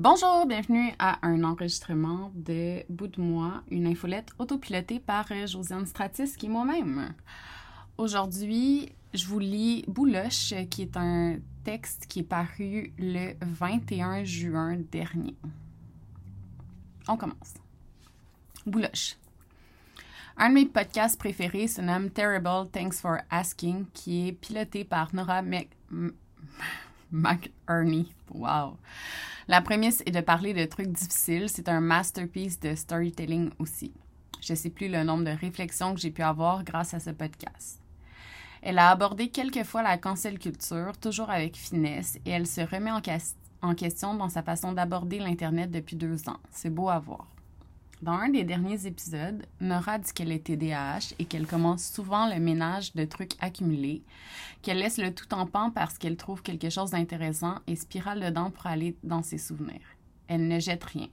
Bonjour, bienvenue à un enregistrement de Bout de moi, une infolette autopilotée par euh, Josiane Stratis, qui est moi-même. Aujourd'hui, je vous lis Bouloche, qui est un texte qui est paru le 21 juin dernier. On commence. Bouloche. Un de mes podcasts préférés se nomme Terrible Thanks for Asking, qui est piloté par Nora Mc... McEarney. Wow. La prémisse est de parler de trucs difficiles. C'est un masterpiece de storytelling aussi. Je ne sais plus le nombre de réflexions que j'ai pu avoir grâce à ce podcast. Elle a abordé quelques fois la cancel culture, toujours avec finesse, et elle se remet en, en question dans sa façon d'aborder l'Internet depuis deux ans. C'est beau à voir. Dans un des derniers épisodes, Nora dit qu'elle est TDAH et qu'elle commence souvent le ménage de trucs accumulés, qu'elle laisse le tout en pan parce qu'elle trouve quelque chose d'intéressant et spirale dedans pour aller dans ses souvenirs. Elle ne jette rien.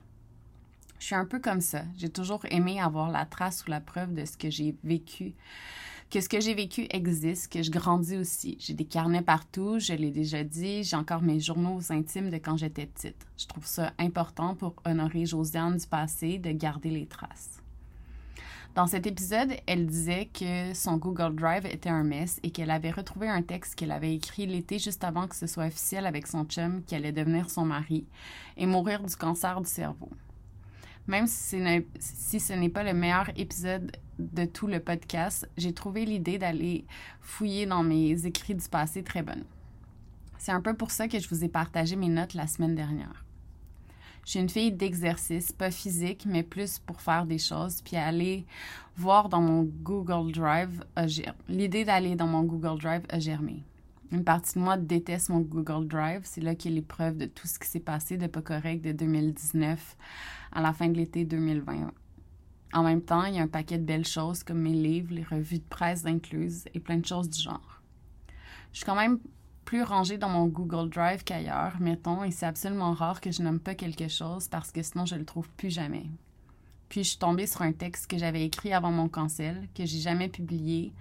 Je suis un peu comme ça. J'ai toujours aimé avoir la trace ou la preuve de ce que j'ai vécu que ce que j'ai vécu existe, que je grandis aussi. J'ai des carnets partout, je l'ai déjà dit, j'ai encore mes journaux intimes de quand j'étais petite. Je trouve ça important pour honorer Josiane du passé de garder les traces. Dans cet épisode, elle disait que son Google Drive était un mess et qu'elle avait retrouvé un texte qu'elle avait écrit l'été juste avant que ce soit officiel avec son chum qui allait devenir son mari et mourir du cancer du cerveau. Même si, ce n'est pas le meilleur épisode de tout le podcast, j'ai trouvé l'idée d'aller fouiller dans mes écrits du passé très bonne. C'est un peu pour ça que je vous ai partagé mes notes la semaine dernière. Je suis une fille d'exercice, pas physique, mais plus pour faire des choses, puis aller voir dans mon Google Drive. L'idée d'aller dans mon Google Drive a germé. Une partie de moi déteste mon Google Drive. C'est là qu'il y a l'épreuve de tout ce qui s'est passé de pas correct de 2019 à la fin de l'été 2020. En même temps, il y a un paquet de belles choses comme mes livres, les revues de presse incluses et plein de choses du genre. Je suis quand même plus rangée dans mon Google Drive qu'ailleurs, mettons, et c'est absolument rare que je nomme pas quelque chose parce que sinon je le trouve plus jamais. Puis je suis tombée sur un texte que j'avais écrit avant mon cancel, que j'ai jamais publié,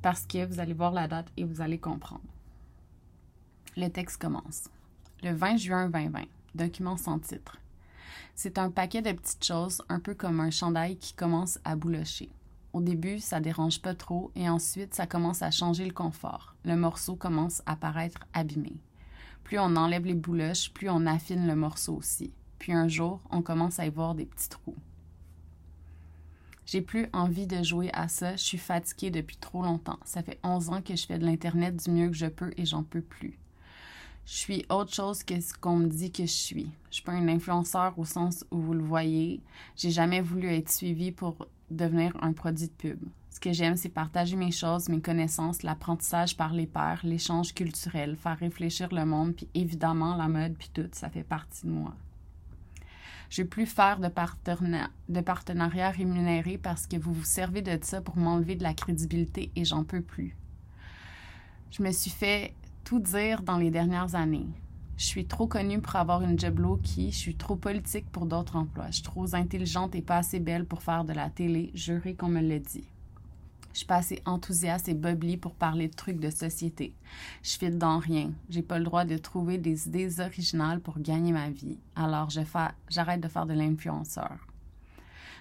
parce que vous allez voir la date et vous allez comprendre. Le texte commence. Le 20 juin 2020. Document sans titre. C'est un paquet de petites choses, un peu comme un chandail qui commence à boulocher. Au début, ça dérange pas trop et ensuite, ça commence à changer le confort. Le morceau commence à paraître abîmé. Plus on enlève les bouloches, plus on affine le morceau aussi. Puis un jour, on commence à y voir des petits trous. J'ai plus envie de jouer à ça, je suis fatiguée depuis trop longtemps. Ça fait 11 ans que je fais de l'Internet du mieux que je peux et j'en peux plus je suis autre chose que ce qu'on me dit que je suis. Je suis pas un influenceur au sens où vous le voyez. J'ai jamais voulu être suivie pour devenir un produit de pub. Ce que j'aime, c'est partager mes choses, mes connaissances, l'apprentissage par les pairs, l'échange culturel, faire réfléchir le monde, puis évidemment la mode, puis tout, ça fait partie de moi. Je vais plus faire de, de partenariat rémunéré parce que vous vous servez de ça pour m'enlever de la crédibilité et j'en peux plus. Je me suis fait tout dire dans les dernières années. Je suis trop connue pour avoir une job low-key, je suis trop politique pour d'autres emplois, je suis trop intelligente et pas assez belle pour faire de la télé, juré qu'on me le dit. Je suis pas assez enthousiaste et bubbly pour parler de trucs de société. Je fit dans rien. J'ai pas le droit de trouver des idées originales pour gagner ma vie. Alors j'arrête de faire de l'influenceur.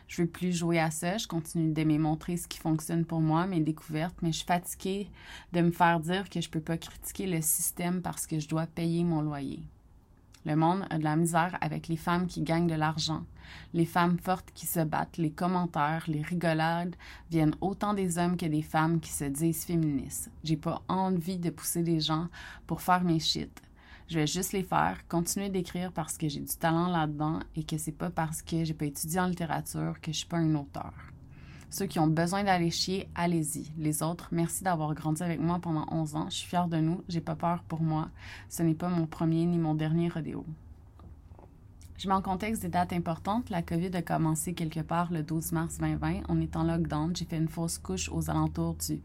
Je veux plus jouer à ça. Je continue d'aimer montrer ce qui fonctionne pour moi, mes découvertes, mais je suis fatiguée de me faire dire que je peux pas critiquer le système parce que je dois payer mon loyer. Le monde a de la misère avec les femmes qui gagnent de l'argent, les femmes fortes qui se battent, les commentaires, les rigolades viennent autant des hommes que des femmes qui se disent féministes. J'ai pas envie de pousser des gens pour faire mes shit. Je vais juste les faire, continuer d'écrire parce que j'ai du talent là-dedans et que c'est pas parce que j'ai pas étudié en littérature que je suis pas un auteur. Ceux qui ont besoin d'aller chier, allez-y. Les autres, merci d'avoir grandi avec moi pendant 11 ans. Je suis fière de nous. J'ai pas peur pour moi. Ce n'est pas mon premier ni mon dernier rodéo. Je mets en contexte des dates importantes. La COVID a commencé quelque part le 12 mars 2020. On est en lockdown. J'ai fait une fausse couche aux alentours du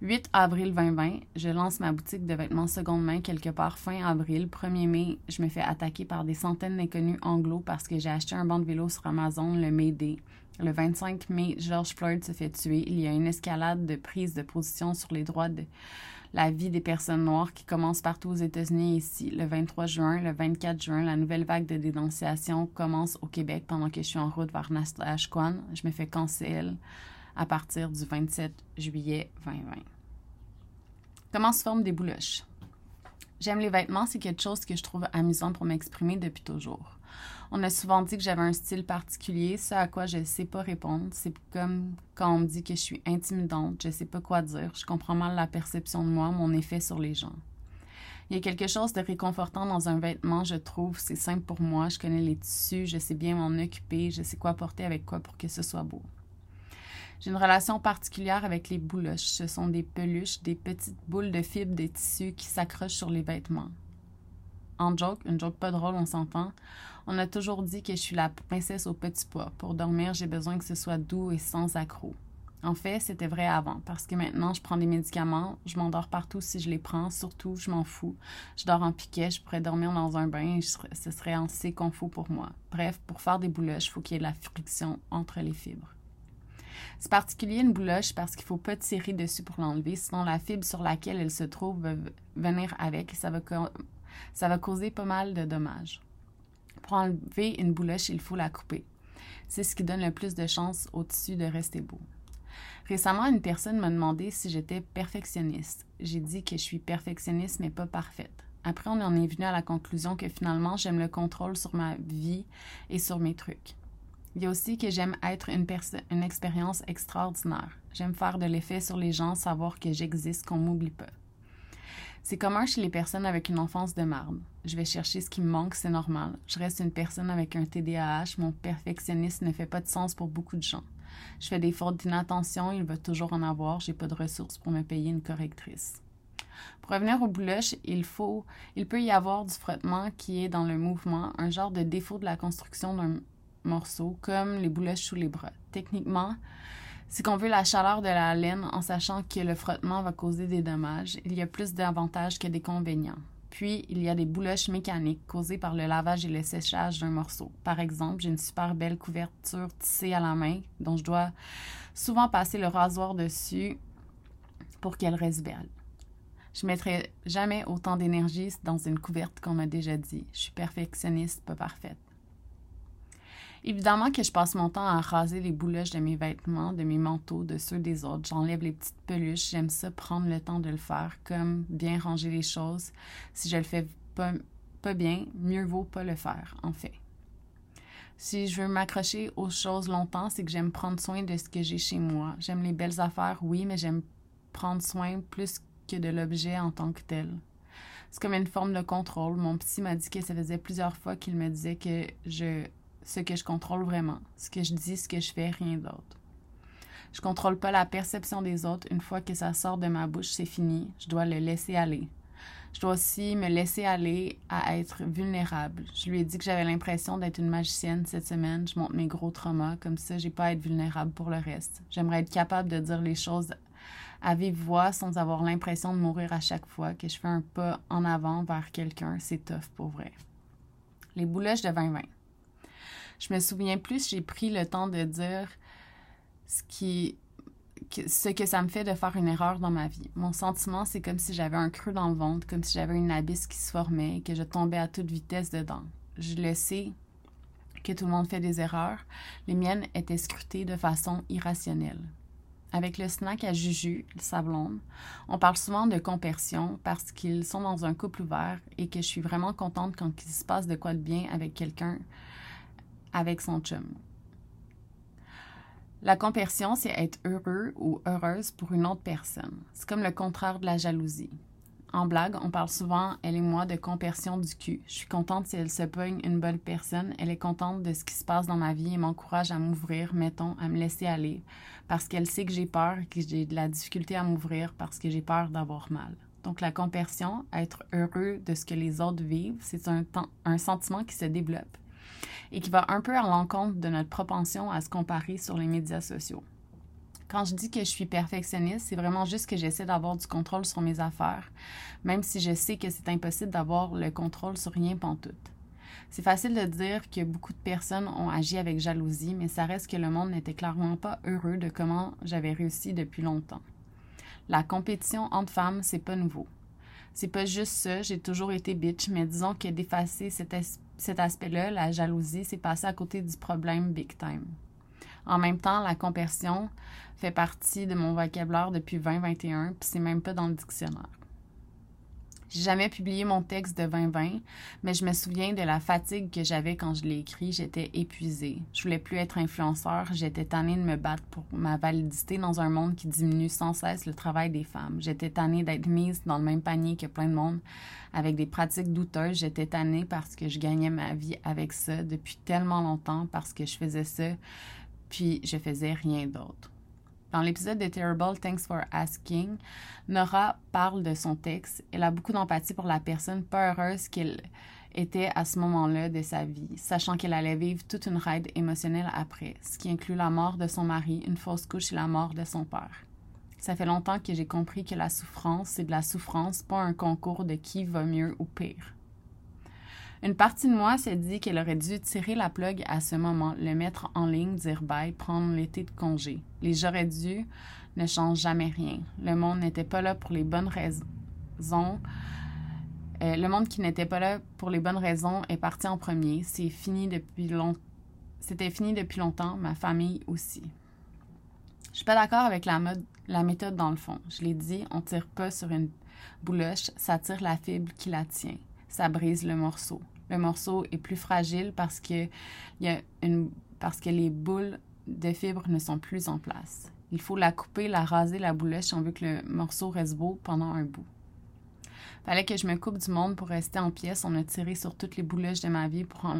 8 avril 2020, je lance ma boutique de vêtements seconde main quelque part fin avril. 1er mai, je me fais attaquer par des centaines d'inconnus anglo parce que j'ai acheté un banc de vélo sur Amazon le Day. Le 25 mai, George Floyd se fait tuer. Il y a une escalade de prise de position sur les droits de la vie des personnes noires qui commence partout aux États-Unis ici. Le 23 juin, le 24 juin, la nouvelle vague de dénonciation commence au Québec pendant que je suis en route vers Nastashquan. Je me fais cancel à partir du 27 juillet 2020. Comment se forment des bouloches? J'aime les vêtements, c'est quelque chose que je trouve amusant pour m'exprimer depuis toujours. On a souvent dit que j'avais un style particulier, ce à quoi je ne sais pas répondre. C'est comme quand on me dit que je suis intimidante, je ne sais pas quoi dire, je comprends mal la perception de moi, mon effet sur les gens. Il y a quelque chose de réconfortant dans un vêtement, je trouve. C'est simple pour moi, je connais les tissus, je sais bien m'en occuper, je sais quoi porter avec quoi pour que ce soit beau. J'ai une relation particulière avec les bouloches. Ce sont des peluches, des petites boules de fibres de tissu qui s'accrochent sur les vêtements. En joke, une joke pas drôle, on s'entend. On a toujours dit que je suis la princesse au petit pois. Pour dormir, j'ai besoin que ce soit doux et sans accroc. En fait, c'était vrai avant, parce que maintenant, je prends des médicaments, je m'endors partout si je les prends, surtout, je m'en fous. Je dors en piquet, je pourrais dormir dans un bain ce serait assez confort pour moi. Bref, pour faire des bouloches, il faut qu'il y ait de la friction entre les fibres. C'est particulier une bouloche parce qu'il ne faut pas tirer dessus pour l'enlever, sinon la fibre sur laquelle elle se trouve va venir avec et ça va, causer pas mal de dommages. Pour enlever une bouloche, il faut la couper. C'est ce qui donne le plus de chance au tissu de rester beau. Récemment, une personne m'a demandé si j'étais perfectionniste. J'ai dit que je suis perfectionniste mais pas parfaite. Après, on en est venu à la conclusion que finalement, j'aime le contrôle sur ma vie et sur mes trucs. Il y a aussi que j'aime être une, une expérience extraordinaire. J'aime faire de l'effet sur les gens, savoir que j'existe, qu'on m'oublie pas. C'est commun chez les personnes avec une enfance de marde. Je vais chercher ce qui me manque, c'est normal. Je reste une personne avec un TDAH, mon perfectionnisme ne fait pas de sens pour beaucoup de gens. Je fais des fautes d'inattention, il va toujours en avoir, j'ai pas de ressources pour me payer une correctrice. Pour revenir au bouloche, il faut, il peut y avoir du frottement qui est dans le mouvement, un genre de défaut de la construction d'un morceaux, comme les bouloches sous les bras. Techniquement, c'est qu'on veut la chaleur de la laine en sachant que le frottement va causer des dommages. Il y a plus d'avantages que d'inconvénients. Puis, il y a des bouloches mécaniques causées par le lavage et le séchage d'un morceau. Par exemple, j'ai une super belle couverture tissée à la main dont je dois souvent passer le rasoir dessus pour qu'elle reste belle. Je mettrai jamais autant d'énergie dans une couverte qu'on m'a déjà dit. Je suis perfectionniste, pas parfaite. Évidemment que je passe mon temps à raser les bouloches de mes vêtements, de mes manteaux, de ceux des autres. J'enlève les petites peluches. J'aime ça prendre le temps de le faire, comme bien ranger les choses. Si je le fais pas, pas bien, mieux vaut pas le faire, en fait. Si je veux m'accrocher aux choses longtemps, c'est que j'aime prendre soin de ce que j'ai chez moi. J'aime les belles affaires, oui, mais j'aime prendre soin plus que de l'objet en tant que tel. C'est comme une forme de contrôle. Mon psy m'a dit que ça faisait plusieurs fois qu'il me disait que je ce que je contrôle vraiment, ce que je dis, ce que je fais, rien d'autre. Je contrôle pas la perception des autres. Une fois que ça sort de ma bouche, c'est fini. Je dois le laisser aller. Je dois aussi me laisser aller à être vulnérable. Je lui ai dit que j'avais l'impression d'être une magicienne cette semaine. Je montre mes gros traumas. Comme ça, j'ai pas à être vulnérable pour le reste. J'aimerais être capable de dire les choses à vive voix sans avoir l'impression de mourir à chaque fois que je fais un pas en avant vers quelqu'un. C'est tough pour vrai. Les bouloches de 2020 je me souviens plus, j'ai pris le temps de dire ce qui ce que ça me fait de faire une erreur dans ma vie. Mon sentiment, c'est comme si j'avais un creux dans le ventre, comme si j'avais une abysse qui se formait et que je tombais à toute vitesse dedans. Je le sais que tout le monde fait des erreurs. Les miennes étaient scrutées de façon irrationnelle. Avec le snack à Juju, sa blonde, on parle souvent de compersion parce qu'ils sont dans un couple ouvert et que je suis vraiment contente quand il se passe de quoi de bien avec quelqu'un avec son chum. La compersion, c'est être heureux ou heureuse pour une autre personne. C'est comme le contraire de la jalousie. En blague, on parle souvent, elle et moi, de compersion du cul. Je suis contente si elle se pogne une bonne personne. Elle est contente de ce qui se passe dans ma vie et m'encourage à m'ouvrir, mettons, à me laisser aller, parce qu'elle sait que j'ai peur et que j'ai de la difficulté à m'ouvrir parce que j'ai peur d'avoir mal. Donc, la compersion, être heureux de ce que les autres vivent, c'est un sentiment qui se développe et qui va un peu à l'encontre de notre propension à se comparer sur les médias sociaux. Quand je dis que je suis perfectionniste, c'est vraiment juste que j'essaie d'avoir du contrôle sur mes affaires, même si je sais que c'est impossible d'avoir le contrôle sur rien pantoute. C'est facile de dire que beaucoup de personnes ont agi avec jalousie, mais ça reste que le monde n'était clairement pas heureux de comment j'avais réussi depuis longtemps. La compétition entre femmes, c'est pas nouveau. C'est pas juste ça, j'ai toujours été bitch, mais disons que d'effacer cet, cet aspect-là, la jalousie, c'est passé à côté du problème big time. En même temps, la compassion fait partie de mon vocabulaire depuis 2021, puis c'est même pas dans le dictionnaire. J'ai jamais publié mon texte de 2020, mais je me souviens de la fatigue que j'avais quand je l'ai écrit. J'étais épuisée. Je voulais plus être influenceur. J'étais tannée de me battre pour ma validité dans un monde qui diminue sans cesse le travail des femmes. J'étais tannée d'être mise dans le même panier que plein de monde avec des pratiques douteuses. J'étais tannée parce que je gagnais ma vie avec ça depuis tellement longtemps, parce que je faisais ça, puis je faisais rien d'autre. Dans l'épisode de Terrible Thanks for Asking, Nora parle de son texte. Elle a beaucoup d'empathie pour la personne pas heureuse qu'elle était à ce moment-là de sa vie, sachant qu'elle allait vivre toute une ride émotionnelle après, ce qui inclut la mort de son mari, une fausse couche et la mort de son père. Ça fait longtemps que j'ai compris que la souffrance, c'est de la souffrance, pas un concours de qui va mieux ou pire. Une partie de moi s'est dit qu'elle aurait dû tirer la plug à ce moment, le mettre en ligne, dire bye, prendre l'été de congé. Les j'aurais dû ne changent jamais rien. Le monde n'était pas là pour les bonnes raisons. Euh, le monde qui n'était pas là pour les bonnes raisons est parti en premier. C'est fini depuis longtemps. C'était fini depuis longtemps, ma famille aussi. Je suis pas d'accord avec la, mode, la méthode dans le fond. Je l'ai dit, on tire pas sur une bouloche, ça tire la fibre qui la tient ça brise le morceau. Le morceau est plus fragile parce que, y a une, parce que les boules de fibres ne sont plus en place. Il faut la couper, la raser, la boulette si on veut que le morceau reste beau pendant un bout. Fallait que je me coupe du monde pour rester en pièces. On a tiré sur toutes les boulettes de ma vie pour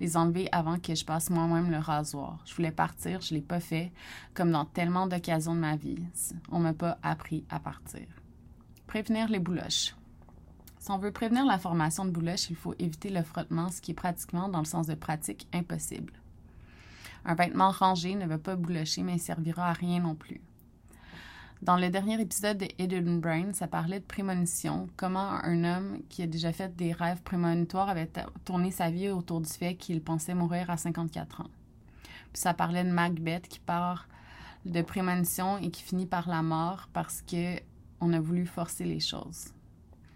les enlever avant que je passe moi-même le rasoir. Je voulais partir, je l'ai pas fait, comme dans tellement d'occasions de ma vie. On m'a pas appris à partir. Prévenir les bouloches. Si on veut prévenir la formation de bouloche, il faut éviter le frottement, ce qui est pratiquement, dans le sens de pratique, impossible. Un vêtement rangé ne veut pas boulocher, mais servira à rien non plus. Dans le dernier épisode de Hidden Brain, ça parlait de prémonition, comment un homme qui a déjà fait des rêves prémonitoires avait tourné sa vie autour du fait qu'il pensait mourir à 54 ans. Puis ça parlait de Macbeth qui part de prémonition et qui finit par la mort parce que on a voulu forcer les choses.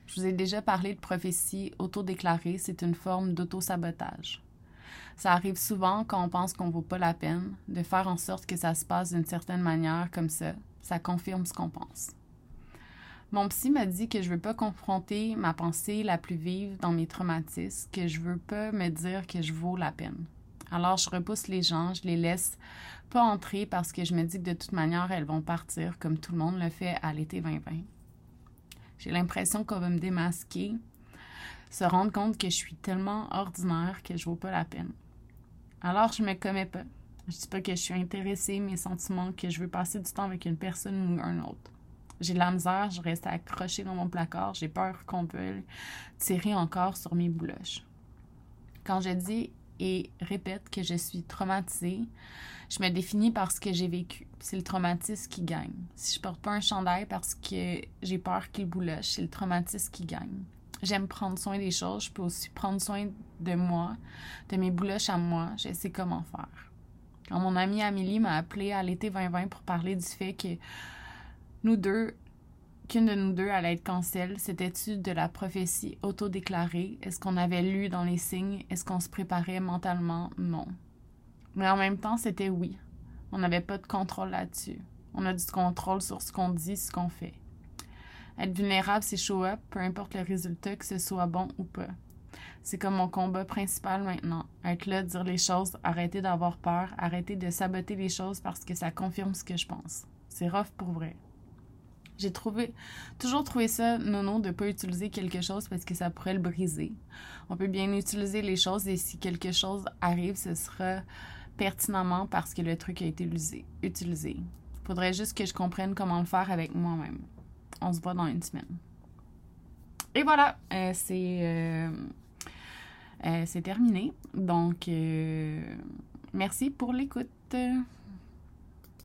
Je vous ai déjà parlé de prophétie autodéclarée, c'est une forme d'auto-sabotage. Ça arrive souvent quand on pense qu'on ne vaut pas la peine de faire en sorte que ça se passe d'une certaine manière comme ça. Ça confirme ce qu'on pense. Mon psy m'a dit que je ne veux pas confronter ma pensée la plus vive dans mes traumatismes, que je ne veux pas me dire que je vaux la peine. Alors je repousse les gens, je les laisse pas entrer parce que je me dis que de toute manière elles vont partir comme tout le monde le fait à l'été 2020. J'ai l'impression qu'on va me démasquer, se rendre compte que je suis tellement ordinaire que je vaux pas la peine. Alors, je me commets pas. Je dis pas que je suis intéressée, mes sentiments, que je veux passer du temps avec une personne ou un autre. J'ai de la misère, je reste accrochée dans mon placard, j'ai peur qu'on veuille tirer encore sur mes bouloches. Quand je dis et répète que je suis traumatisée, je me définis par ce que j'ai vécu. C'est le traumatisme qui gagne. Si je porte pas un chandail parce que j'ai peur qu'il bouloche, c'est le traumatisme qui gagne. J'aime prendre soin des choses. Je peux aussi prendre soin de moi, de mes bouloches à moi. Je sais comment faire. Quand mon amie Amélie m'a appelé à l'été 2020 pour parler du fait que nous deux, qu'une de nous deux allait être cancel, c'était-tu de la prophétie autodéclarée? Est-ce qu'on avait lu dans les signes? Est-ce qu'on se préparait mentalement? Non. Mais en même temps, c'était oui. On n'avait pas de contrôle là-dessus. On a du contrôle sur ce qu'on dit, ce qu'on fait. Être vulnérable, c'est show up, peu importe le résultat, que ce soit bon ou pas. C'est comme mon combat principal maintenant. Être là, dire les choses, arrêter d'avoir peur, arrêter de saboter les choses parce que ça confirme ce que je pense. C'est rough pour vrai. J'ai trouvé, toujours trouvé ça non de ne pas utiliser quelque chose parce que ça pourrait le briser. On peut bien utiliser les choses et si quelque chose arrive, ce sera pertinemment parce que le truc a été utilisé. Il faudrait juste que je comprenne comment le faire avec moi-même. On se voit dans une semaine. Et voilà, euh, c'est euh, euh, c'est terminé. Donc, merci pour l'écoute.